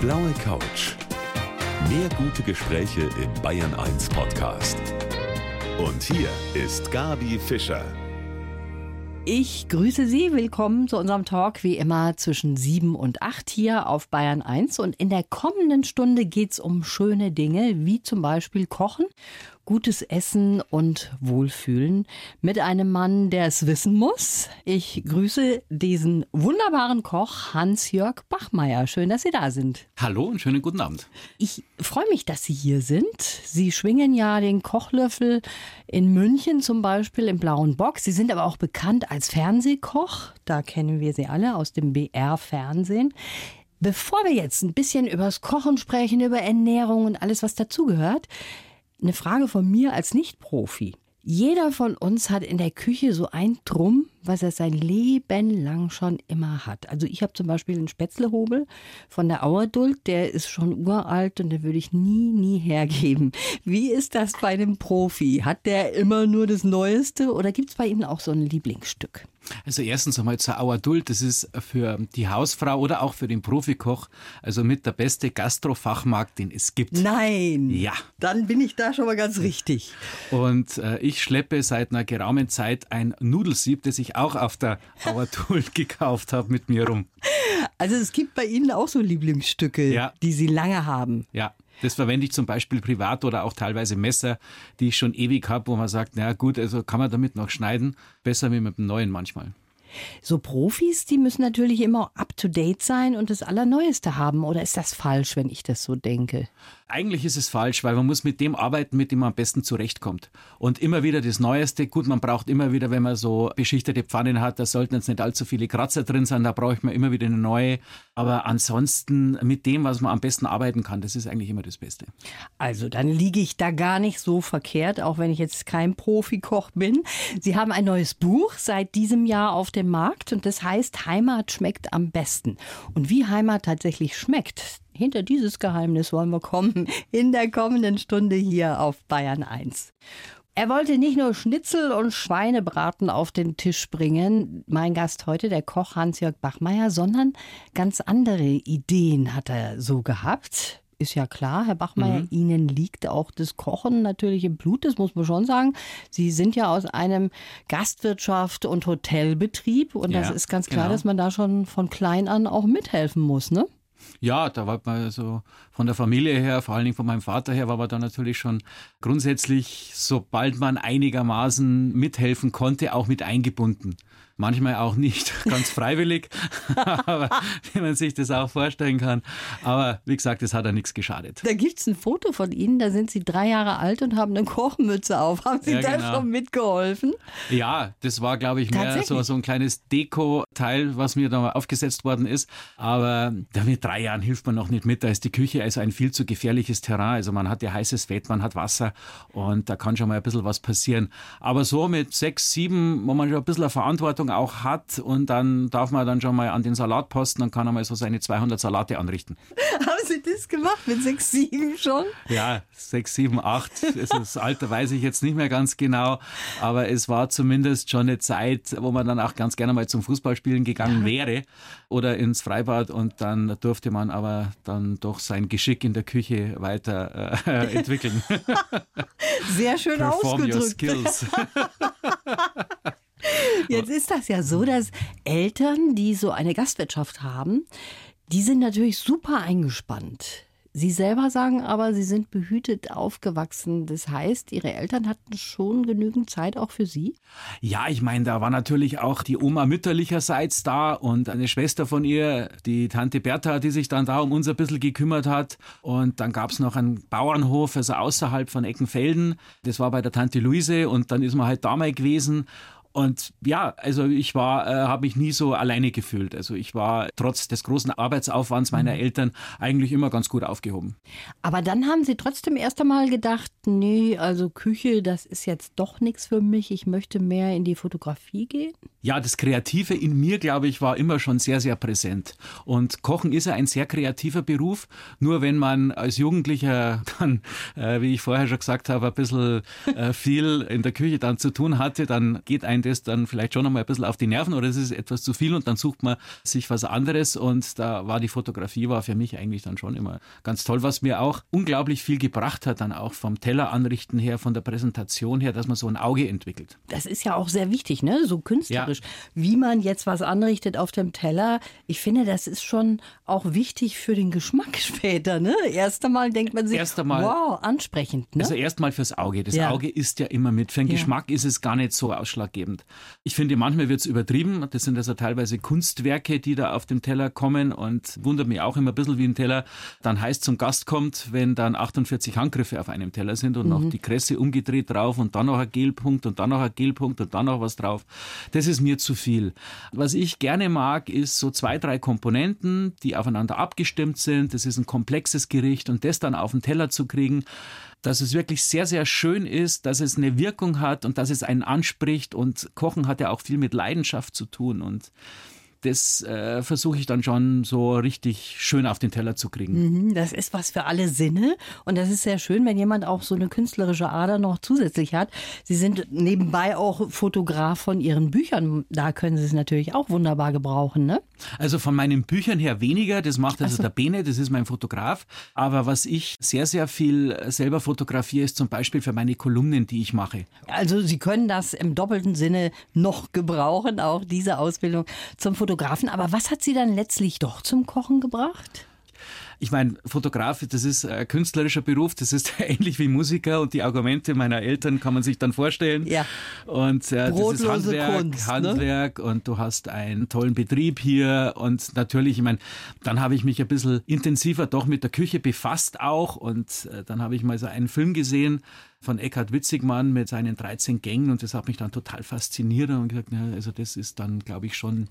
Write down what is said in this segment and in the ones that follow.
blaue Couch. Mehr gute Gespräche im Bayern 1 Podcast. Und hier ist Gabi Fischer. Ich grüße Sie. Willkommen zu unserem Talk, wie immer zwischen 7 und 8 hier auf Bayern 1. Und in der kommenden Stunde geht es um schöne Dinge, wie zum Beispiel Kochen gutes Essen und Wohlfühlen mit einem Mann, der es wissen muss. Ich grüße diesen wunderbaren Koch Hans-Jörg Bachmeier. Schön, dass Sie da sind. Hallo und schönen guten Abend. Ich freue mich, dass Sie hier sind. Sie schwingen ja den Kochlöffel in München zum Beispiel im Blauen Bock. Sie sind aber auch bekannt als Fernsehkoch. Da kennen wir Sie alle aus dem BR-Fernsehen. Bevor wir jetzt ein bisschen übers Kochen sprechen, über Ernährung und alles, was dazugehört, eine Frage von mir als Nicht-Profi. Jeder von uns hat in der Küche so ein Drum, was er sein Leben lang schon immer hat. Also ich habe zum Beispiel einen Spätzlehobel von der Auerduld, der ist schon uralt und den würde ich nie, nie hergeben. Wie ist das bei einem Profi? Hat der immer nur das Neueste oder gibt es bei Ihnen auch so ein Lieblingsstück? Also erstens einmal zur Auerduld, das ist für die Hausfrau oder auch für den Profikoch also mit der beste Gastrofachmarkt, den es gibt. Nein. Ja. Dann bin ich da schon mal ganz richtig. Und äh, ich schleppe seit einer geraumen Zeit ein Nudelsieb, das ich auch auf der Auerduld gekauft habe, mit mir rum. Also es gibt bei Ihnen auch so Lieblingsstücke, ja. die Sie lange haben. Ja. Das verwende ich zum Beispiel privat oder auch teilweise Messer, die ich schon ewig habe, wo man sagt, na gut, also kann man damit noch schneiden, besser wie mit dem neuen manchmal. So Profis, die müssen natürlich immer up-to-date sein und das Allerneueste haben. Oder ist das falsch, wenn ich das so denke? Eigentlich ist es falsch, weil man muss mit dem arbeiten, mit dem man am besten zurechtkommt. Und immer wieder das Neueste. Gut, man braucht immer wieder, wenn man so beschichtete Pfannen hat, da sollten jetzt nicht allzu viele Kratzer drin sein, da braucht man immer wieder eine neue. Aber ansonsten mit dem, was man am besten arbeiten kann, das ist eigentlich immer das Beste. Also dann liege ich da gar nicht so verkehrt, auch wenn ich jetzt kein Profikoch bin. Sie haben ein neues Buch seit diesem Jahr auf dem Markt und das heißt Heimat schmeckt am besten. Und wie Heimat tatsächlich schmeckt, hinter dieses Geheimnis wollen wir kommen in der kommenden Stunde hier auf Bayern 1. Er wollte nicht nur Schnitzel und Schweinebraten auf den Tisch bringen, mein Gast heute, der Koch Hans-Jörg Bachmeier, sondern ganz andere Ideen hat er so gehabt. Ist ja klar, Herr Bachmeier, mhm. Ihnen liegt auch das Kochen natürlich im Blut, das muss man schon sagen. Sie sind ja aus einem Gastwirtschaft- und Hotelbetrieb und ja, das ist ganz klar, genau. dass man da schon von klein an auch mithelfen muss, ne? Ja, da war man so von der Familie her, vor allen Dingen von meinem Vater her, war man da natürlich schon grundsätzlich, sobald man einigermaßen mithelfen konnte, auch mit eingebunden manchmal auch nicht ganz freiwillig, aber wie man sich das auch vorstellen kann. Aber wie gesagt, es hat ja nichts geschadet. Da gibt es ein Foto von Ihnen, da sind Sie drei Jahre alt und haben eine Kochmütze auf. Haben Sie ja, da genau. schon mitgeholfen? Ja, das war, glaube ich, mehr so, so ein kleines Deko-Teil, was mir da aufgesetzt worden ist. Aber mit drei Jahren hilft man noch nicht mit. Da ist die Küche also ein viel zu gefährliches Terrain. Also man hat ja heißes Fett, man hat Wasser und da kann schon mal ein bisschen was passieren. Aber so mit sechs, sieben, wo man schon ein bisschen Verantwortung auch hat und dann darf man dann schon mal an den Salatposten und kann einmal so seine 200 Salate anrichten. Haben Sie das gemacht mit 6, 7 schon? Ja, 6, 7, 8. Das Alter weiß ich jetzt nicht mehr ganz genau, aber es war zumindest schon eine Zeit, wo man dann auch ganz gerne mal zum Fußballspielen gegangen wäre oder ins Freibad und dann durfte man aber dann doch sein Geschick in der Küche weiter äh, entwickeln. Sehr schön Perform ausgedrückt. Your skills. Jetzt ist das ja so, dass Eltern, die so eine Gastwirtschaft haben, die sind natürlich super eingespannt. Sie selber sagen aber, Sie sind behütet aufgewachsen. Das heißt, Ihre Eltern hatten schon genügend Zeit auch für Sie? Ja, ich meine, da war natürlich auch die Oma mütterlicherseits da und eine Schwester von ihr, die Tante Bertha, die sich dann da um uns ein bisschen gekümmert hat. Und dann gab es noch einen Bauernhof, also außerhalb von Eckenfelden. Das war bei der Tante Luise und dann ist man halt da mal gewesen. Und ja, also ich war, äh, habe mich nie so alleine gefühlt. Also ich war trotz des großen Arbeitsaufwands meiner mhm. Eltern eigentlich immer ganz gut aufgehoben. Aber dann haben Sie trotzdem erst einmal gedacht, nee, also Küche, das ist jetzt doch nichts für mich. Ich möchte mehr in die Fotografie gehen. Ja, das Kreative in mir, glaube ich, war immer schon sehr, sehr präsent. Und Kochen ist ja ein sehr kreativer Beruf. Nur wenn man als Jugendlicher dann, äh, wie ich vorher schon gesagt habe, ein bisschen äh, viel in der Küche dann zu tun hatte, dann geht ein einen das dann vielleicht schon einmal ein bisschen auf die Nerven oder es ist etwas zu viel und dann sucht man sich was anderes und da war die Fotografie war für mich eigentlich dann schon immer ganz toll, was mir auch unglaublich viel gebracht hat, dann auch vom Teller anrichten her, von der Präsentation her, dass man so ein Auge entwickelt. Das ist ja auch sehr wichtig, ne? so künstlerisch. Ja. Wie man jetzt was anrichtet auf dem Teller, ich finde, das ist schon auch wichtig für den Geschmack später. Ne? Erst einmal denkt man sich, erst einmal, wow, ansprechend. Ne? Also erstmal fürs Auge. Das ja. Auge isst ja immer mit. Für den ja. Geschmack ist es gar nicht so ausschlaggebend. Ich finde, manchmal wird es übertrieben. Das sind also teilweise Kunstwerke, die da auf dem Teller kommen und wundert mich auch immer ein bisschen, wie ein Teller dann heiß zum Gast kommt, wenn dann 48 Handgriffe auf einem Teller sind und mhm. noch die Kresse umgedreht drauf und dann noch ein Gelpunkt und dann noch ein Gelpunkt und dann noch was drauf. Das ist mir zu viel. Was ich gerne mag, ist so zwei, drei Komponenten, die aufeinander abgestimmt sind. Das ist ein komplexes Gericht und das dann auf den Teller zu kriegen, dass es wirklich sehr, sehr schön ist, dass es eine Wirkung hat und dass es einen anspricht. Und Kochen hat ja auch viel mit Leidenschaft zu tun. Und das äh, versuche ich dann schon so richtig schön auf den Teller zu kriegen. Mhm, das ist was für alle Sinne und das ist sehr schön, wenn jemand auch so eine künstlerische Ader noch zusätzlich hat. Sie sind nebenbei auch Fotograf von Ihren Büchern. Da können Sie es natürlich auch wunderbar gebrauchen, ne? Also von meinen Büchern her weniger. Das macht also so. der Bene, das ist mein Fotograf. Aber was ich sehr, sehr viel selber fotografiere, ist zum Beispiel für meine Kolumnen, die ich mache. Also Sie können das im doppelten Sinne noch gebrauchen, auch diese Ausbildung zum Fotografen. Fotografen. Aber was hat Sie dann letztlich doch zum Kochen gebracht? Ich meine, Fotograf, das ist ein künstlerischer Beruf, das ist ähnlich wie Musiker und die Argumente meiner Eltern kann man sich dann vorstellen. Ja. Und äh, das ist Handwerk, Kunst, ne? Handwerk ne? und du hast einen tollen Betrieb hier und natürlich, ich meine, dann habe ich mich ein bisschen intensiver doch mit der Küche befasst auch und äh, dann habe ich mal so einen Film gesehen, von Eckhard Witzigmann mit seinen 13 Gängen und das hat mich dann total fasziniert und gesagt, ja, also das ist dann, glaube ich, schon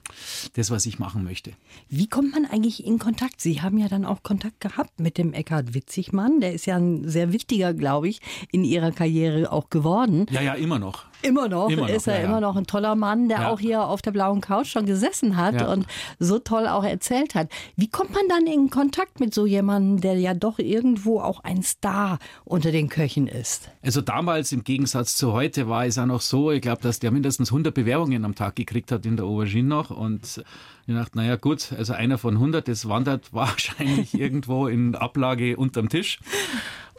das, was ich machen möchte. Wie kommt man eigentlich in Kontakt? Sie haben ja dann auch Kontakt gehabt mit dem Eckhard Witzigmann, der ist ja ein sehr wichtiger, glaube ich, in Ihrer Karriere auch geworden. Ja, ja, immer noch. Immer noch, immer noch ist er ja, immer noch ein toller Mann, der ja. auch hier auf der blauen Couch schon gesessen hat und so toll auch erzählt hat. Wie kommt man dann in Kontakt mit so jemandem, der ja doch irgendwo auch ein Star unter den Köchen ist? Also damals im Gegensatz zu heute war es auch noch so, ich glaube, dass der mindestens 100 Bewerbungen am Tag gekriegt hat in der Aubergine noch und ich dachte, naja gut, also einer von 100, das wandert wahrscheinlich irgendwo in Ablage unterm Tisch.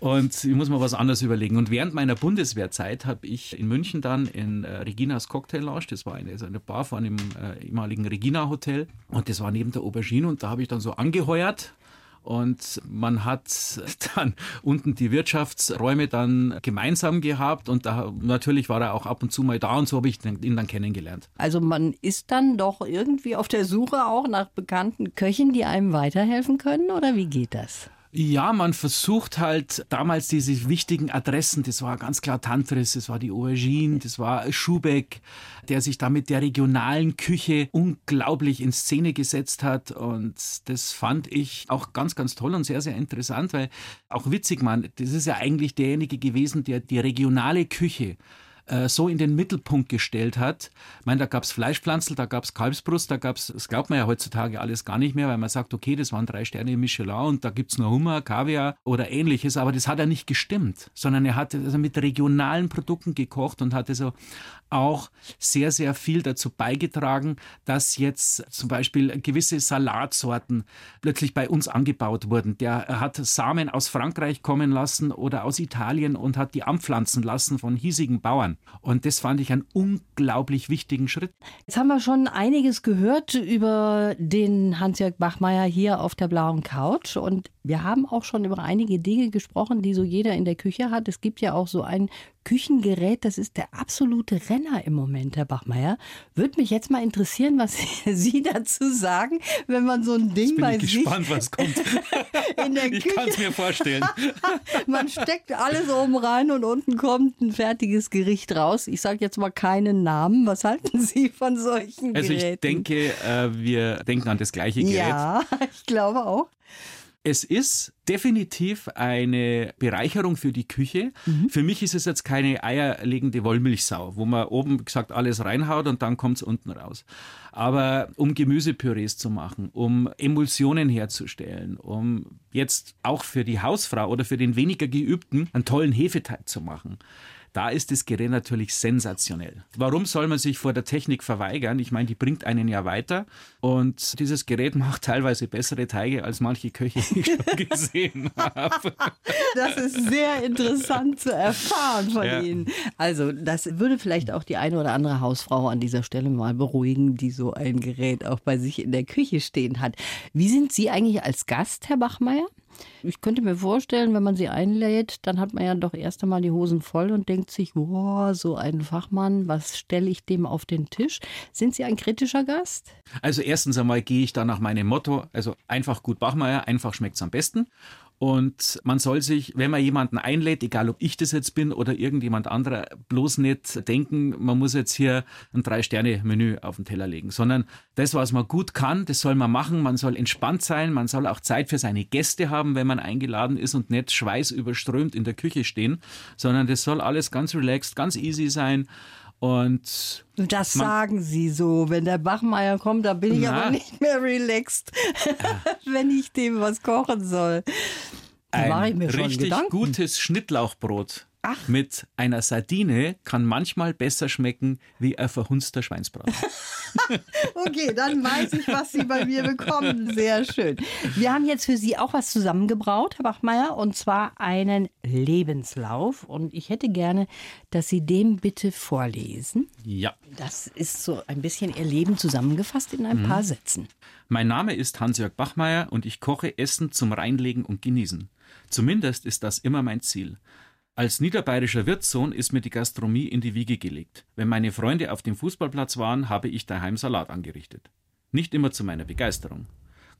Und ich muss mir was anderes überlegen. Und während meiner Bundeswehrzeit habe ich in München dann in äh, Reginas Cocktail Lounge, das war eine, also eine Bar von einem äh, ehemaligen Regina Hotel und das war neben der Aubergine und da habe ich dann so angeheuert und man hat dann unten die Wirtschaftsräume dann gemeinsam gehabt und da natürlich war er auch ab und zu mal da und so habe ich ihn dann kennengelernt. Also man ist dann doch irgendwie auf der Suche auch nach bekannten Köchen, die einem weiterhelfen können oder wie geht das? Ja, man versucht halt damals diese wichtigen Adressen, das war ganz klar Tantris, das war die Aubergine, das war Schubeck, der sich da mit der regionalen Küche unglaublich in Szene gesetzt hat. Und das fand ich auch ganz, ganz toll und sehr, sehr interessant, weil auch witzig, man, das ist ja eigentlich derjenige gewesen, der die regionale Küche äh, so in den Mittelpunkt gestellt hat. Ich meine, da gab es Fleischpflanzel, da gab es Kalbsbrust, da gab es, das glaubt man ja heutzutage alles gar nicht mehr, weil man sagt, okay, das waren drei Sterne Michelin und da gibt es nur Hummer, Kaviar oder ähnliches, aber das hat ja nicht gestimmt, sondern er hat also mit regionalen Produkten gekocht und hatte so auch sehr, sehr viel dazu beigetragen, dass jetzt zum Beispiel gewisse Salatsorten plötzlich bei uns angebaut wurden. Der hat Samen aus Frankreich kommen lassen oder aus Italien und hat die anpflanzen lassen von hiesigen Bauern. Und das fand ich einen unglaublich wichtigen Schritt. Jetzt haben wir schon einiges gehört über den Hans-Jörg Bachmeier hier auf der blauen Couch. Und wir haben auch schon über einige Dinge gesprochen, die so jeder in der Küche hat. Es gibt ja auch so ein Küchengerät, das ist der absolute Renner im Moment, Herr Bachmeier. Würde mich jetzt mal interessieren, was Sie dazu sagen, wenn man so ein Ding jetzt bin bei ich sich gespannt, was kommt. in der ich kann es mir vorstellen. man steckt alles oben rein und unten kommt ein fertiges Gericht raus. Ich sage jetzt mal keinen Namen. Was halten Sie von solchen also Geräten? Also ich denke, äh, wir denken an das gleiche Gerät. Ja, ich glaube auch. Es ist definitiv eine Bereicherung für die Küche. Mhm. Für mich ist es jetzt keine eierlegende Wollmilchsau, wo man oben gesagt alles reinhaut und dann kommt es unten raus. Aber um Gemüsepürees zu machen, um Emulsionen herzustellen, um jetzt auch für die Hausfrau oder für den weniger geübten einen tollen Hefeteig zu machen, da ist das Gerät natürlich sensationell. Warum soll man sich vor der Technik verweigern? Ich meine, die bringt einen ja weiter und dieses Gerät macht teilweise bessere Teige als manche Köche, die ich schon gesehen habe. Das ist sehr interessant zu erfahren von Ja. Ihnen. Also, das würde vielleicht auch die eine oder andere Hausfrau an dieser Stelle mal beruhigen, die so ein Gerät auch bei sich in der Küche stehen hat. Wie sind Sie eigentlich als Gast, Herr Bachmeier? Ich könnte mir vorstellen, wenn man Sie einlädt, dann hat man ja doch erst einmal die Hosen voll und denkt sich, boah, so ein Fachmann, was stelle ich dem auf den Tisch? Sind Sie ein kritischer Gast? Also erstens einmal gehe ich da nach meinem Motto, also einfach gut Bachmeier, einfach schmeckt's am besten. Und man soll sich, wenn man jemanden einlädt, egal ob ich das jetzt bin oder irgendjemand anderer, bloß nicht denken, man muss jetzt hier ein Drei-Sterne-Menü auf den Teller legen, sondern das, was man gut kann, das soll man machen. Man soll entspannt sein, man soll auch Zeit für seine Gäste haben, wenn man eingeladen ist und nicht schweißüberströmt in der Küche stehen, sondern das soll alles ganz relaxed, ganz easy sein. Und Das sagen Sie so. Wenn der Bachmeier kommt, da bin ich Na. aber nicht mehr relaxed, wenn ich dem was kochen soll. Ein richtig Gedanken. gutes Schnittlauchbrot Ach. mit einer Sardine kann manchmal besser schmecken wie ein verhunzter Schweinsbraten. Okay, dann weiß ich, was Sie bei mir bekommen. Sehr schön. Wir haben jetzt für Sie auch was zusammengebraut, Herr Bachmeier, und zwar einen Lebenslauf. Und ich hätte gerne, dass Sie den bitte vorlesen. ja. Das ist so ein bisschen Ihr Leben zusammengefasst in ein paar Sätzen. Mein Name ist Hans-Jörg Bachmeier und ich koche Essen zum Reinlegen und Genießen. Zumindest ist das immer mein Ziel. Als niederbayerischer Wirtssohn ist mir die Gastronomie in die Wiege gelegt. Wenn meine Freunde auf dem Fußballplatz waren, habe ich daheim Salat angerichtet. Nicht immer zu meiner Begeisterung.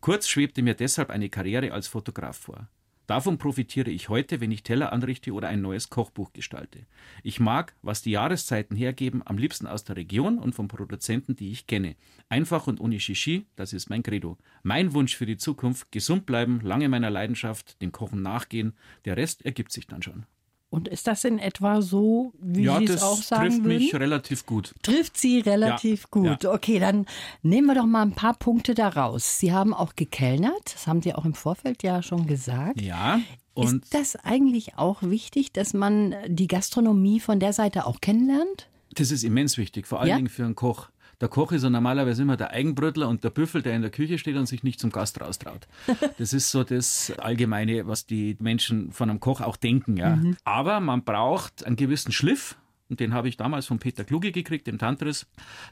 Kurz schwebte mir deshalb eine Karriere als Fotograf vor. Davon profitiere ich heute, wenn ich Teller anrichte oder ein neues Kochbuch gestalte. Ich mag, was die Jahreszeiten hergeben, am liebsten aus der Region und von Produzenten, die ich kenne. Einfach und ohne Shishi, das ist mein Credo. Mein Wunsch für die Zukunft, gesund bleiben, lange meiner Leidenschaft, dem Kochen nachgehen. Der Rest ergibt sich dann schon. Und ist das in etwa so, wie ja, Sie es das auch sagen trifft würden? mich relativ gut. Trifft Sie relativ Ja, gut. Okay, dann nehmen wir doch mal ein paar Punkte daraus. Sie haben auch gekellnert, das haben Sie auch im Vorfeld ja schon gesagt. Ja, und ist das eigentlich auch wichtig, dass man die Gastronomie von der Seite auch kennenlernt? Das ist immens wichtig, vor allen Ja? Dingen für einen Koch. Der Koch ist ja normalerweise immer der Eigenbrötler und der Büffel, der in der Küche steht und sich nicht zum Gast raustraut. Das ist so das Allgemeine, was die Menschen von einem Koch auch denken. Ja. Aber man braucht einen gewissen Schliff. Und den habe ich damals von Peter Kluge gekriegt, dem Tantris,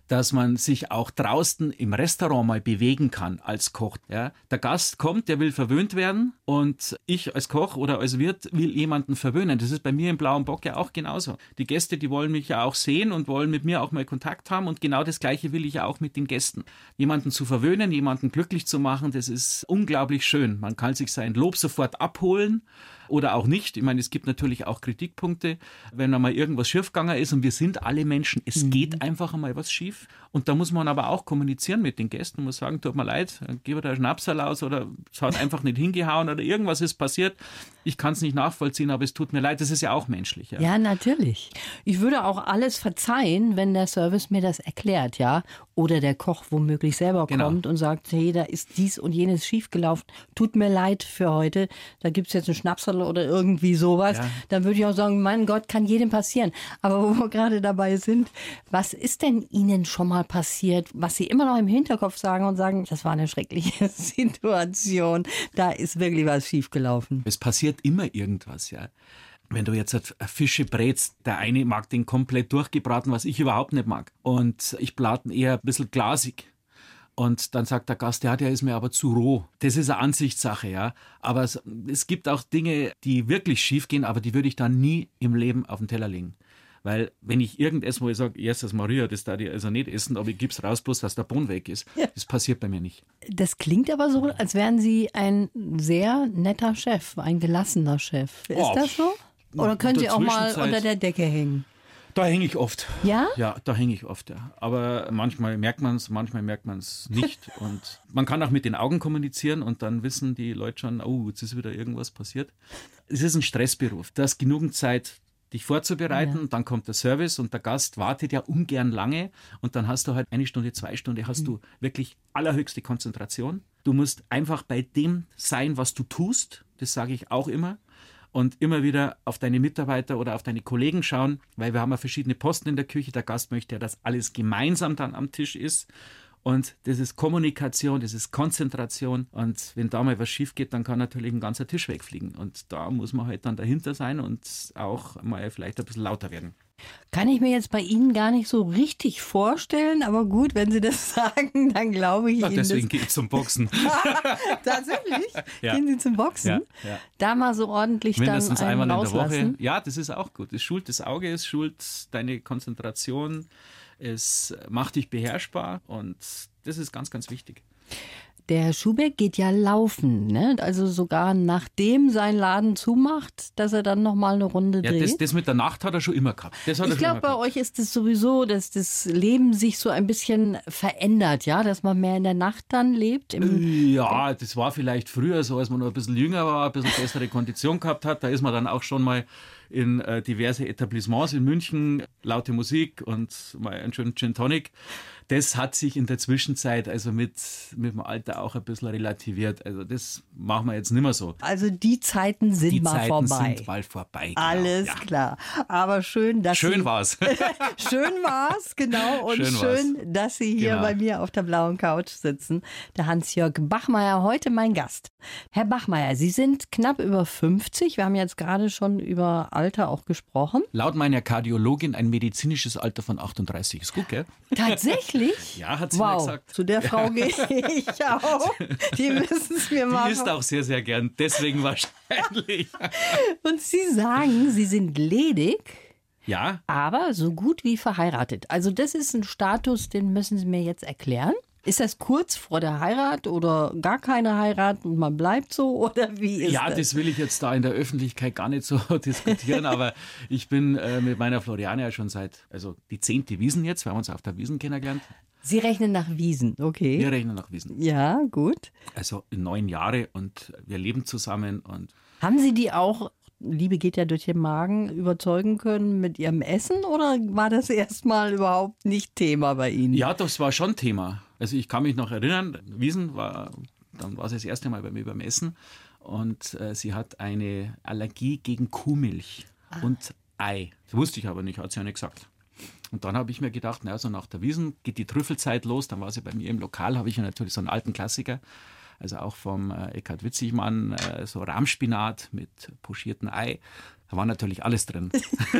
dass man sich auch draußen im Restaurant mal bewegen kann als Koch. Ja. Der Gast kommt, der will verwöhnt werden und ich als Koch oder als Wirt will jemanden verwöhnen. Das ist bei mir im Blauen Bock ja auch genauso. Die Gäste, die wollen mich ja auch sehen und wollen mit mir auch mal Kontakt haben und genau das Gleiche will ich ja auch mit den Gästen. Jemanden zu verwöhnen, jemanden glücklich zu machen, das ist unglaublich schön. Man kann sich sein Lob sofort abholen oder auch nicht. Ich meine, es gibt natürlich auch Kritikpunkte, wenn einmal irgendwas schiefgegangen ist und wir sind alle Menschen, es geht einfach einmal was schief. Und da muss man aber auch kommunizieren mit den Gästen, muss sagen, tut mir leid, gebe da Schnapsal aus oder es hat einfach nicht hingehauen oder irgendwas ist passiert. Ich kann es nicht nachvollziehen, aber es tut mir leid, das ist ja auch menschlich. Ja. Ja, natürlich. Ich würde auch alles verzeihen, wenn der Service mir das erklärt, ja. Oder der Koch womöglich selber Genau. kommt und sagt, hey, da ist dies und jenes schiefgelaufen. Tut mir leid für heute. Da gibt es jetzt einen Schnapsal oder irgendwie sowas. Ja. Dann würde ich auch sagen, mein Gott, kann jedem passieren. Aber wo wir gerade dabei sind, was ist denn Ihnen schon mal passiert, was Sie immer noch im Hinterkopf sagen und sagen, das war eine schreckliche Situation. Da ist wirklich was schiefgelaufen. Es passiert immer irgendwas, ja. Wenn du jetzt Fische brätst, der eine mag den komplett durchgebraten, was ich überhaupt nicht mag. Und ich braten eher ein bisschen glasig. Und dann sagt der Gast, ja, der ist mir aber zu roh. Das ist eine Ansichtssache, ja. Aber es, es gibt auch Dinge, die wirklich schief gehen, aber die würde ich dann nie im Leben auf den Teller legen. Weil wenn ich irgendetwas, wo ich sage, Jesus Maria, das darf ich also nicht essen, aber ich gebe es raus, bloß dass der Boden weg ist. Das passiert bei mir nicht. Das klingt aber so, als wären Sie ein sehr netter Chef, ein gelassener Chef. Ist Oh, das so? Oder können Sie auch mal unter der Decke hängen? Da hänge ich oft. Ja? Ja, da hänge ich oft, ja. Aber manchmal merkt man es, manchmal merkt man es nicht. und man kann auch mit den Augen kommunizieren und dann wissen die Leute schon, oh, jetzt ist wieder irgendwas passiert. Es ist ein Stressberuf. Du hast genügend Zeit, dich vorzubereiten, dann kommt der Service und der Gast wartet ja ungern lange und dann hast du halt eine Stunde, zwei Stunden, hast du wirklich allerhöchste Konzentration. Du musst einfach bei dem sein, was du tust, das sage ich auch immer. Und immer wieder auf deine Mitarbeiter oder auf deine Kollegen schauen, weil wir haben ja verschiedene Posten in der Küche. Der Gast möchte ja, dass alles gemeinsam dann am Tisch ist. Und das ist Kommunikation, das ist Konzentration. Und wenn da mal was schief geht, dann kann natürlich ein ganzer Tisch wegfliegen. Und da muss man halt dann dahinter sein und auch mal vielleicht ein bisschen lauter werden. Kann ich mir jetzt bei Ihnen gar nicht so richtig vorstellen, aber gut, wenn Sie das sagen, dann glaube ich Ach, Ihnen. Deswegen gehe ich zum Boxen. Tatsächlich? Ja. Gehen Sie zum Boxen? Ja, ja. Da mal so ordentlich Mindestens dann einen einmal in der Woche. rauslassen? Ja, das ist auch gut. Es schult das Auge, es schult deine Konzentration, es macht dich beherrschbar und das ist ganz, ganz wichtig. Der Herr Schubeck geht ja laufen, ne? also sogar nachdem sein Laden zumacht, dass er dann nochmal eine Runde Ja, dreht. das, das mit der Nacht hat er schon immer gehabt. Das ich glaube, bei euch ist es sowieso, dass das Leben sich so ein bisschen verändert, ja, dass man mehr in der Nacht dann lebt. Im Ja, das war vielleicht früher so, als man noch ein bisschen jünger war, ein bisschen bessere Kondition gehabt hat. Da ist man dann auch schon mal in äh, diverse Etablissements in München, laute Musik und mal einen schönen Gin Tonic. Das hat sich in der Zwischenzeit also mit, mit dem Alter auch ein bisschen relativiert. Also das machen wir jetzt nicht mehr so. also die Zeiten sind Die mal Zeiten vorbei. sind bald vorbei. Genau. Alles ja. klar. Aber schön, dass Schön Sie, war's. Schön war's, genau. Und schön, Schön dass Sie hier Genau. bei mir auf der blauen Couch sitzen. Der Hans-Jörg Bachmeier, heute mein Gast. Herr Bachmeier, Sie sind knapp über 50. Wir haben jetzt gerade schon über Alter auch gesprochen. Laut meiner Kardiologin ein medizinisches Alter von 38. Ist gut, gell? Tatsächlich? Ja, hat sie mir Wow, gesagt. zu der Frau gehe ich auch. Die müssen es mir mal Die isst auch sehr, sehr gern. Deswegen wahrscheinlich. Und Sie sagen, Sie sind ledig. Ja, aber so gut wie verheiratet. Also das ist ein Status, den müssen Sie mir jetzt erklären. Ist das kurz vor der Heirat oder gar keine Heirat und man bleibt so oder wie ist ja, das? das will ich jetzt da in der Öffentlichkeit gar nicht so diskutieren, aber ich bin äh, mit meiner Floriane ja schon seit, also die zehnte Wiesen jetzt, wir haben uns auf der Wiesen kennengelernt. Sie rechnen nach Wiesen, okay. Wir rechnen nach Wiesen. Ja, gut. Also neun Jahre und wir leben zusammen und Haben Sie die auch, Liebe geht ja durch den Magen, überzeugen können mit Ihrem Essen oder war das erstmal überhaupt nicht Thema bei Ihnen? ja, das war schon Thema. Also ich kann mich noch erinnern, Wiesen war, dann war sie das erste Mal bei mir beim Essen und äh, sie hat eine Allergie gegen Kuhmilch und Ei. Das wusste ich aber nicht, hat sie ja nicht gesagt. Und dann habe ich mir gedacht, na, so nach der Wiesen geht die Trüffelzeit los. Dann war sie bei mir im Lokal, habe ich ja natürlich so einen alten Klassiker, also auch vom äh, Eckhard Witzigmann, äh, so Rahmspinat mit pochiertem Ei. Da war natürlich alles drin.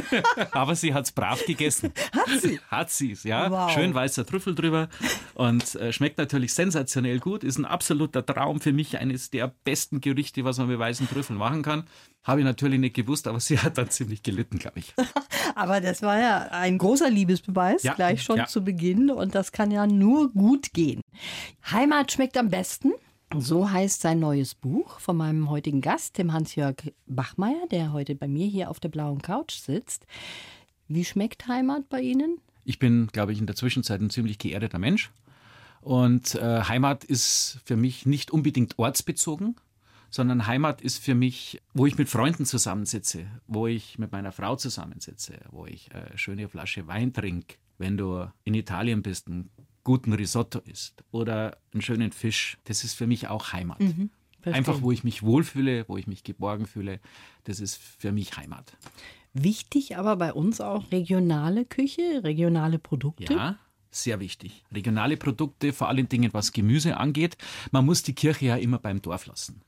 Aber sie hat es brav gegessen. Hat sie? Hat sie es, ja. Wow. Schön weißer Trüffel drüber und äh, schmeckt natürlich sensationell gut. Ist ein absoluter Traum für mich, eines der besten Gerichte, was man mit weißen Trüffeln machen kann. Habe ich natürlich nicht gewusst, aber sie hat dann ziemlich gelitten, glaube ich. Aber das war ja ein großer Liebesbeweis, Ja, gleich schon ja. zu Beginn. Und das kann ja nur gut gehen. Heimat schmeckt am besten. So heißt sein neues Buch von meinem heutigen Gast, dem Hans-Jörg Bachmeier, der heute bei mir hier auf der blauen Couch sitzt. Wie schmeckt Heimat bei Ihnen? Ich bin, glaube ich, in der Zwischenzeit ein ziemlich geerdeter Mensch. Und äh, Heimat ist für mich nicht unbedingt ortsbezogen, sondern Heimat ist für mich, wo ich mit Freunden zusammensitze, wo ich mit meiner Frau zusammensitze, wo ich eine schöne Flasche Wein trinke, wenn du in Italien bist, einen guten Risotto isst oder einen schönen Fisch. Das ist für mich auch Heimat. Einfach, wo ich mich wohlfühle, wo ich mich geborgen fühle, das ist für mich Heimat. Wichtig aber bei uns auch regionale Küche, regionale Produkte. Ja, sehr wichtig. Regionale Produkte, vor allen Dingen was Gemüse angeht. Man muss die Kirche ja immer beim Dorf lassen.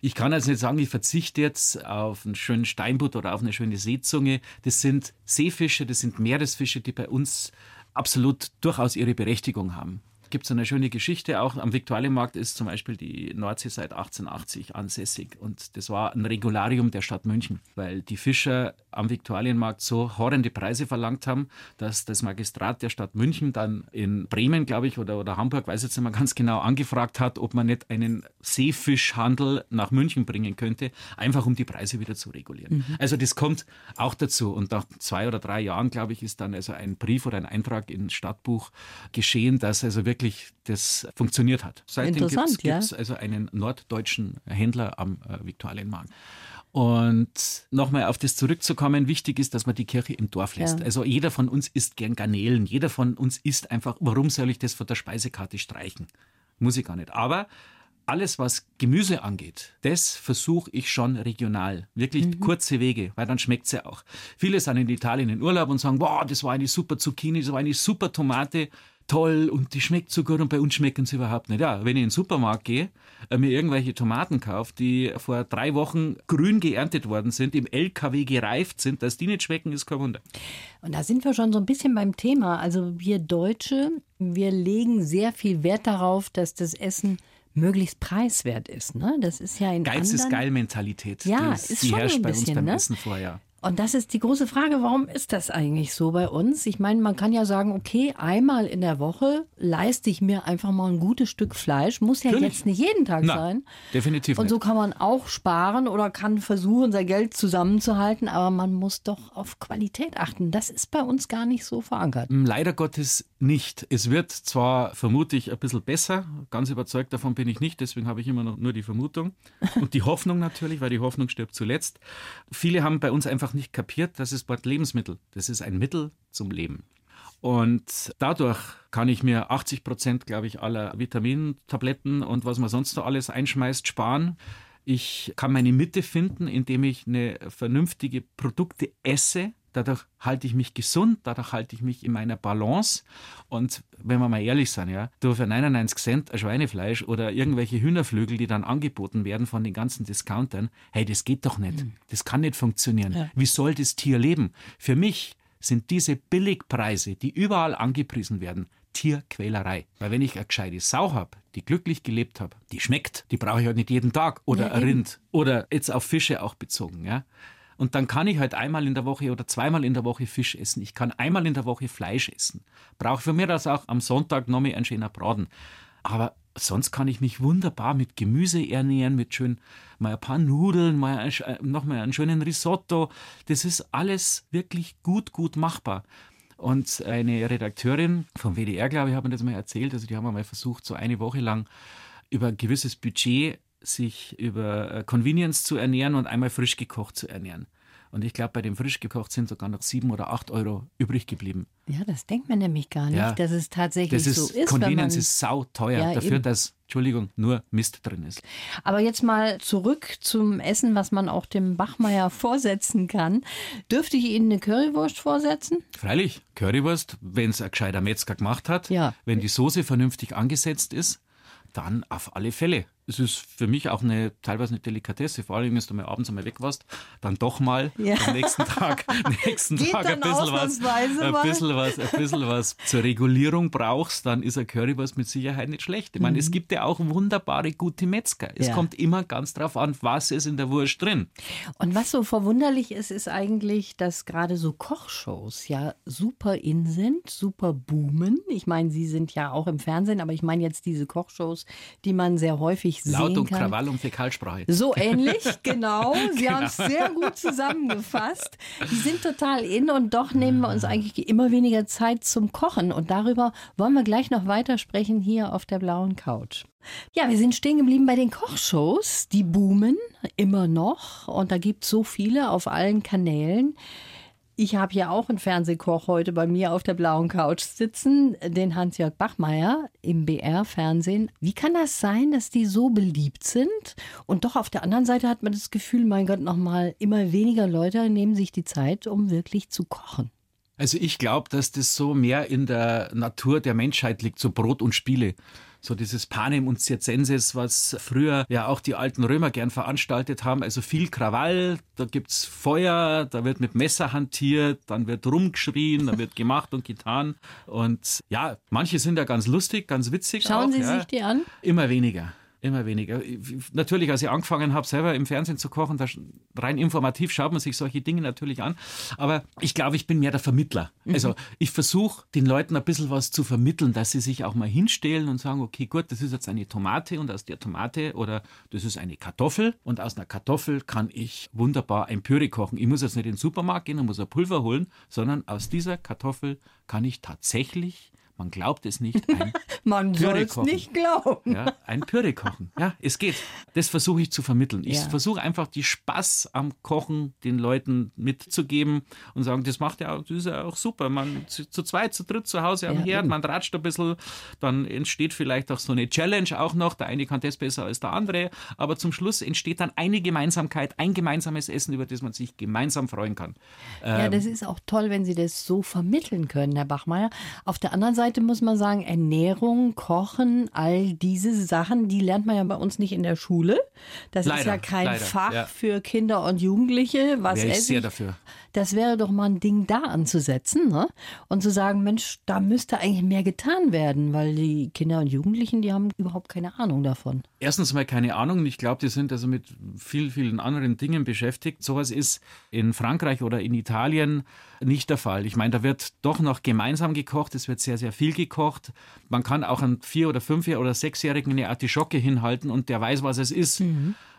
Ich kann also nicht sagen, ich verzichte jetzt auf einen schönen Steinbutt oder auf eine schöne Seezunge. Das sind Seefische, das sind Meeresfische, die bei uns absolut durchaus ihre Berechtigung haben. Gibt es eine schöne Geschichte auch. Am Viktualienmarkt ist zum Beispiel die Nordsee seit 1880 ansässig. Und das war ein Regularium der Stadt München, weil die Fischer am Viktualienmarkt so horrende Preise verlangt haben, dass das Magistrat der Stadt München dann in Bremen, glaube ich, oder, oder Hamburg, weiß jetzt nicht mehr ganz genau, angefragt hat, ob man nicht einen Seefischhandel nach München bringen könnte, einfach um die Preise wieder zu regulieren. Also das kommt auch dazu. Und nach zwei oder drei Jahren, glaube ich, ist dann also ein Brief oder ein Eintrag ins Stadtbuch geschehen, dass also wirklich das funktioniert hat. Seitdem gibt Interessant, ja. es also einen norddeutschen Händler am äh, Viktualienmarkt. Und nochmal auf das zurückzukommen, wichtig ist, dass man die Kirche im Dorf lässt. Ja. Also jeder von uns isst gern Garnelen, jeder von uns isst einfach, warum soll ich das von der Speisekarte streichen? Muss ich gar nicht. Aber alles, was Gemüse angeht, das versuche ich schon regional. Wirklich mhm. kurze Wege, weil dann schmeckt es ja auch. Viele sind in Italien in Urlaub und sagen, wow, das war eine super Zucchini, das war eine super Tomate toll und die schmeckt so gut und bei uns schmecken sie überhaupt nicht. Ja, wenn ich in den Supermarkt gehe, äh, mir irgendwelche Tomaten kaufe, die vor drei Wochen grün geerntet worden sind, im LKW gereift sind, dass die nicht schmecken, ist kein Wunder. Und da sind wir schon so ein bisschen beim Thema. Also wir Deutsche, wir legen sehr viel Wert darauf, dass das Essen möglichst preiswert ist. Ne? Das ist ja in Geiz ist Geil-Mentalität. Ja, die, ist die schon herrscht ein bei bisschen, uns beim ne? Essen vorher. Und das ist die große Frage, warum ist das eigentlich so bei uns? Ich meine, man kann ja sagen, okay, einmal in der Woche leiste ich mir einfach mal ein gutes Stück Fleisch. Muss ja Natürlich. jetzt nicht jeden Tag Na, sein. Definitiv Und so kann man auch sparen oder kann versuchen, sein Geld zusammenzuhalten, aber man muss doch auf Qualität achten. Das ist bei uns gar nicht so verankert. Leider Gottes nicht. Es wird zwar vermutlich ein bisschen besser, ganz überzeugt davon bin ich nicht, deswegen habe ich immer noch nur die Vermutung und die Hoffnung natürlich, weil die Hoffnung stirbt zuletzt. Viele haben bei uns einfach nicht kapiert, dass das Wort Lebensmittel, das ist ein Mittel zum Leben. Und dadurch kann ich mir 80 Prozent, glaube ich, aller Vitamintabletten und was man sonst noch alles einschmeißt, sparen. Ich kann meine Mitte finden, indem ich eine vernünftige Produkte esse. Dadurch halte ich mich gesund, dadurch halte ich mich in meiner Balance. Und wenn wir mal ehrlich sind, ja, du für 99 Cent ein Schweinefleisch oder irgendwelche Hühnerflügel, die dann angeboten werden von den ganzen Discountern, hey, das geht doch nicht. Das kann nicht funktionieren. Ja. Wie soll das Tier leben? Für mich sind diese Billigpreise, die überall angepriesen werden, Tierquälerei. Weil wenn ich eine gescheite Sau habe, die glücklich gelebt habe, die schmeckt, die brauche ich halt nicht jeden Tag. Oder Ja, ein. Rind. Oder jetzt auf Fische auch bezogen. Ja? Und dann kann ich halt einmal in der Woche oder zweimal in der Woche Fisch essen. Ich kann einmal in der Woche Fleisch essen. Brauche für mich das auch am Sonntag noch mal ein schöner Braten. Aber sonst kann ich mich wunderbar mit Gemüse ernähren, mit schön mal ein paar Nudeln, mal ein, äh, noch mal einen schönen Risotto. Das ist alles wirklich gut, gut machbar. Und eine Redakteurin vom WDR, glaube ich, hat mir das mal erzählt. Also die haben mal versucht, so eine Woche lang über ein gewisses Budget sich über äh, Convenience zu ernähren und einmal frisch gekocht zu ernähren. Und ich glaube, bei dem frisch gekocht sind sogar noch sieben oder acht Euro übrig geblieben. Ja, das denkt man nämlich gar nicht, Ja. dass es tatsächlich Das ist, so ist. wenn man Convenience ist sauteuer Ja, dafür, eben. dass, Entschuldigung, nur Mist drin ist. Aber jetzt mal zurück zum Essen, was man auch dem Bachmeier vorsetzen kann. Dürfte ich Ihnen eine Currywurst vorsetzen? Freilich, Currywurst, wenn es ein gescheiter Metzger gemacht hat, Ja. wenn die Soße vernünftig angesetzt ist, dann auf alle Fälle. Es ist für mich auch eine teilweise eine Delikatesse, vor allem, wenn du mal abends einmal weg warst, dann doch mal Ja. am nächsten Tag, nächsten Tag ein bisschen was, ein bisschen was, ein bisschen was zur Regulierung brauchst, dann ist ein Currywurst mit Sicherheit nicht schlecht. Ich meine, es gibt ja auch wunderbare gute Metzger. Es Mhm. Ja. kommt immer ganz drauf an, was ist in der Wurst drin. Und was so verwunderlich ist, ist eigentlich, dass gerade so Kochshows ja super in sind, super boomen. Ich meine, Sie sind ja auch im Fernsehen, aber ich meine jetzt diese Kochshows, die man sehr häufig Laut sehen und kann. Krawall und Fäkalsprache. So ähnlich, genau. Sie Genau. haben es sehr gut zusammengefasst. Die sind total in und doch nehmen wir uns eigentlich immer weniger Zeit zum Kochen. Und darüber wollen wir gleich noch weitersprechen hier auf der blauen Couch. Ja, wir sind stehen geblieben bei den Kochshows. Die boomen immer noch und da gibt es so viele auf allen Kanälen. Ich habe ja auch einen Fernsehkoch heute bei mir auf der blauen Couch sitzen, den Hans-Jörg Bachmeier im BR-Fernsehen. Wie kann das sein, dass die so beliebt sind? Und doch auf der anderen Seite hat man das Gefühl, mein Gott, nochmal immer weniger Leute nehmen sich die Zeit, um wirklich zu kochen. Also ich glaube, dass das so mehr in der Natur der Menschheit liegt, so Brot und Spiele. So dieses Panem und Circenses, was früher ja auch die alten Römer gern veranstaltet haben. Also viel Krawall, da gibt's Feuer, da wird mit Messer hantiert, dann wird rumgeschrien, dann wird gemacht und getan. Und ja, manche sind ja ganz lustig, ganz witzig. Schauen auch, Sie ja. sich die an? Immer weniger. Immer weniger. Natürlich, als ich angefangen habe, selber im Fernsehen zu kochen, da rein informativ schaut man sich solche Dinge natürlich an. Aber ich glaube, ich bin mehr der Vermittler. Also ich versuche den Leuten ein bisschen was zu vermitteln, dass sie sich auch mal hinstellen und sagen, okay, gut, das ist jetzt eine Tomate und aus der Tomate oder das ist eine Kartoffel und aus einer Kartoffel kann ich wunderbar ein Püree kochen. Ich muss jetzt nicht in den Supermarkt gehen und muss ein Pulver holen, sondern aus dieser Kartoffel kann ich tatsächlich man glaubt es nicht, ein Man soll es nicht glauben. Ja, ein Püree kochen. Ja, es geht. Das versuche ich zu vermitteln. Ich Ja. versuche einfach die Spaß am Kochen den Leuten mitzugeben und sagen, das macht ja auch, das ist ja auch super. Man zu, zu zweit, zu dritt zu Hause am Ja, Herd, eben. man ratscht ein bisschen, dann entsteht vielleicht auch so eine Challenge auch noch. Der eine kann das besser als der andere, aber zum Schluss entsteht dann eine Gemeinsamkeit, ein gemeinsames Essen, über das man sich gemeinsam freuen kann. Ja, das ist auch toll, wenn Sie das so vermitteln können, Herr Bachmeier. Auf der anderen Seite muss man sagen, Ernährung, Kochen, all diese Sachen, die lernt man ja bei uns nicht in der Schule. Das ist Leider, ja kein leider, Fach ja. für Kinder und Jugendliche. Was Wäre ich esse sehr ich? dafür. Das wäre doch mal ein Ding da anzusetzen ne? und zu sagen, Mensch, da müsste eigentlich mehr getan werden, weil die Kinder und Jugendlichen, die haben überhaupt keine Ahnung davon. Erstens mal keine Ahnung. Ich glaube, die sind also mit viel, vielen anderen Dingen beschäftigt. Sowas ist in Frankreich oder in Italien nicht der Fall. Ich meine, da wird doch noch gemeinsam gekocht. Es wird sehr, sehr viel gekocht. Man kann auch einen Vier- oder Fünfjährigen oder Sechsjährigen eine Artischocke hinhalten und der weiß, was es ist.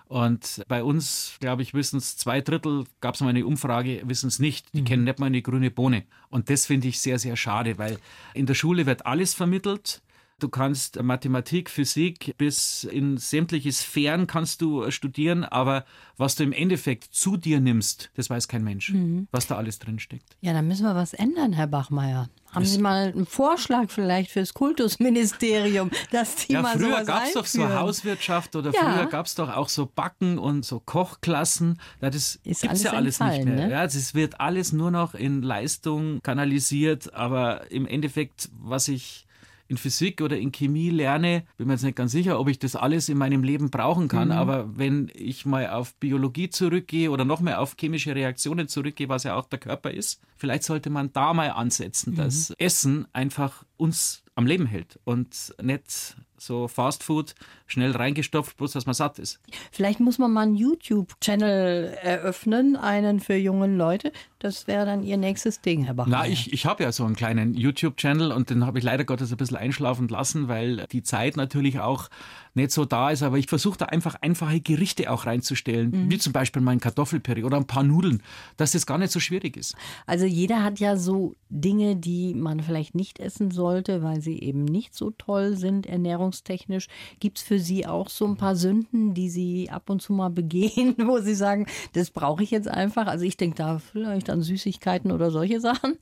Und bei uns, glaube ich, wissen es zwei Drittel, gab es mal eine Umfrage, wissen es nicht. Die kennen nicht mal eine grüne Bohne. Und das finde ich sehr, sehr schade, weil in der Schule wird alles vermittelt. Du kannst Mathematik, Physik bis in sämtliche Sphären kannst du studieren, aber was du im Endeffekt zu dir nimmst, das weiß kein Mensch, was da alles drin steckt. Ja, da müssen wir was ändern, Herr Bachmeier. Haben Sie mal einen Vorschlag vielleicht fürs Kultusministerium, dass die Ja, mal früher gab es doch so? Hauswirtschaft oder Ja. früher gab es doch auch so Backen und so Kochklassen. Ja, das Ist gibt's ja alles nicht mehr. ne? Ja, es wird alles nur noch in Leistung kanalisiert, aber im Endeffekt, was ich in Physik oder in Chemie lerne, bin mir jetzt nicht ganz sicher, ob ich das alles in meinem Leben brauchen kann. Mhm. Aber wenn ich mal auf Biologie zurückgehe oder noch mehr auf chemische Reaktionen zurückgehe, was ja auch der Körper ist, vielleicht sollte man da mal ansetzen, Mhm. dass Essen einfach uns am Leben hält und nicht so Fast Food schnell reingestopft, bloß dass man satt ist. Vielleicht muss man mal einen YouTube-Channel eröffnen, einen für junge Leute. Das wäre dann Ihr nächstes Ding, Herr Bachmeier. Na, ich, ich habe ja so einen kleinen YouTube-Channel und den habe ich leider Gottes ein bisschen einschlafen lassen, weil die Zeit natürlich auch nicht so da ist. Aber ich versuche da einfach einfache Gerichte auch reinzustellen, wie zum Beispiel mein Kartoffelpüree oder ein paar Nudeln, dass das gar nicht so schwierig ist. Also jeder hat ja so Dinge, die man vielleicht nicht essen sollte, weil sie eben nicht so toll sind ernährungstechnisch. Gibt es für Sie auch so ein paar Sünden, die Sie ab und zu mal begehen, wo Sie sagen, das brauche ich jetzt einfach? Also ich denke da vielleicht an Süßigkeiten oder solche Sachen.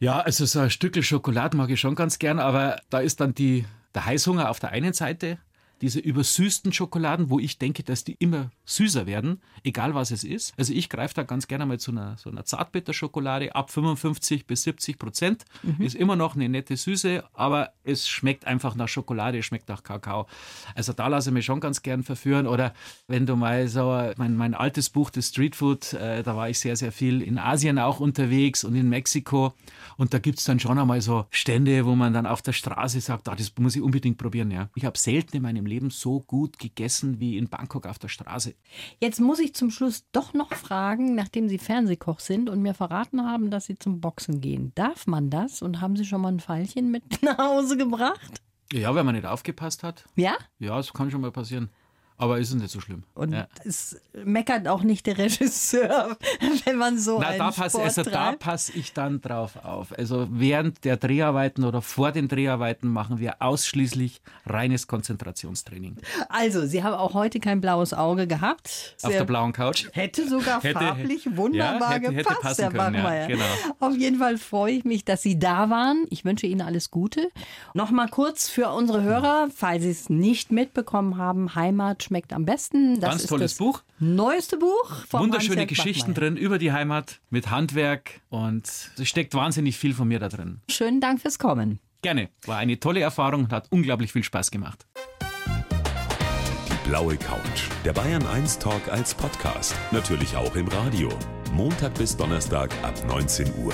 Ja, also so ein Stückel Schokolade mag ich schon ganz gern, aber da ist dann die, der Heißhunger auf der einen Seite, diese übersüßten Schokoladen, wo ich denke, dass die immer süßer werden, egal was es ist. Also ich greife da ganz gerne mal zu einer, so einer Zartbitterschokolade ab 55 bis 70 Prozent. Ist immer noch eine nette Süße, aber es schmeckt einfach nach Schokolade, schmeckt nach Kakao. Also da lasse ich mich schon ganz gern verführen. Oder wenn du mal so, mein, mein altes Buch, das Street Food, äh, da war ich sehr, sehr viel in Asien auch unterwegs und in Mexiko. Und da gibt's dann schon einmal so Stände, wo man dann auf der Straße sagt, ah, das muss ich unbedingt probieren. Ja. Ich habe selten in meinem Leben so gut gegessen wie in Bangkok auf der Straße. Jetzt muss ich zum Schluss doch noch fragen, nachdem Sie Fernsehkoch sind und mir verraten haben, dass Sie zum Boxen gehen. Darf man das? Und haben Sie schon mal ein Pfeilchen mit nach Hause gebracht? Ja, wenn man nicht aufgepasst hat. Ja? Ja, das kann schon mal passieren. Aber ist es nicht so schlimm. Und ja. es meckert auch nicht der Regisseur, wenn man so Na, einen da passe Sport also da treibt. pass ich dann drauf auf. Also während der Dreharbeiten oder vor den Dreharbeiten machen wir ausschließlich reines Konzentrationstraining. Also, Sie haben auch heute kein blaues Auge gehabt. Auf Sehr- der blauen Couch. Hätte sogar Hätte- farblich wunderbar ja, hätte- hätte gepasst, passen Herr können, ja, Bachmeier. genau. Auf jeden Fall freue ich mich, dass Sie da waren. Ich wünsche Ihnen alles Gute. Nochmal kurz für unsere Hörer, falls Sie es nicht mitbekommen haben, Heimat schmeckt am besten. Das Ganz ist tolles das Buch. Neueste Buch von Wunderschöne Hans-Jörg Geschichten Bachmeier. drin über die Heimat mit Handwerk und es steckt wahnsinnig viel von mir da drin. Schönen Dank fürs Kommen. Gerne. War eine tolle Erfahrung und hat unglaublich viel Spaß gemacht. Die blaue Couch. Der Bayern 1 Talk als Podcast. Natürlich auch im Radio. Montag bis Donnerstag ab 19 Uhr.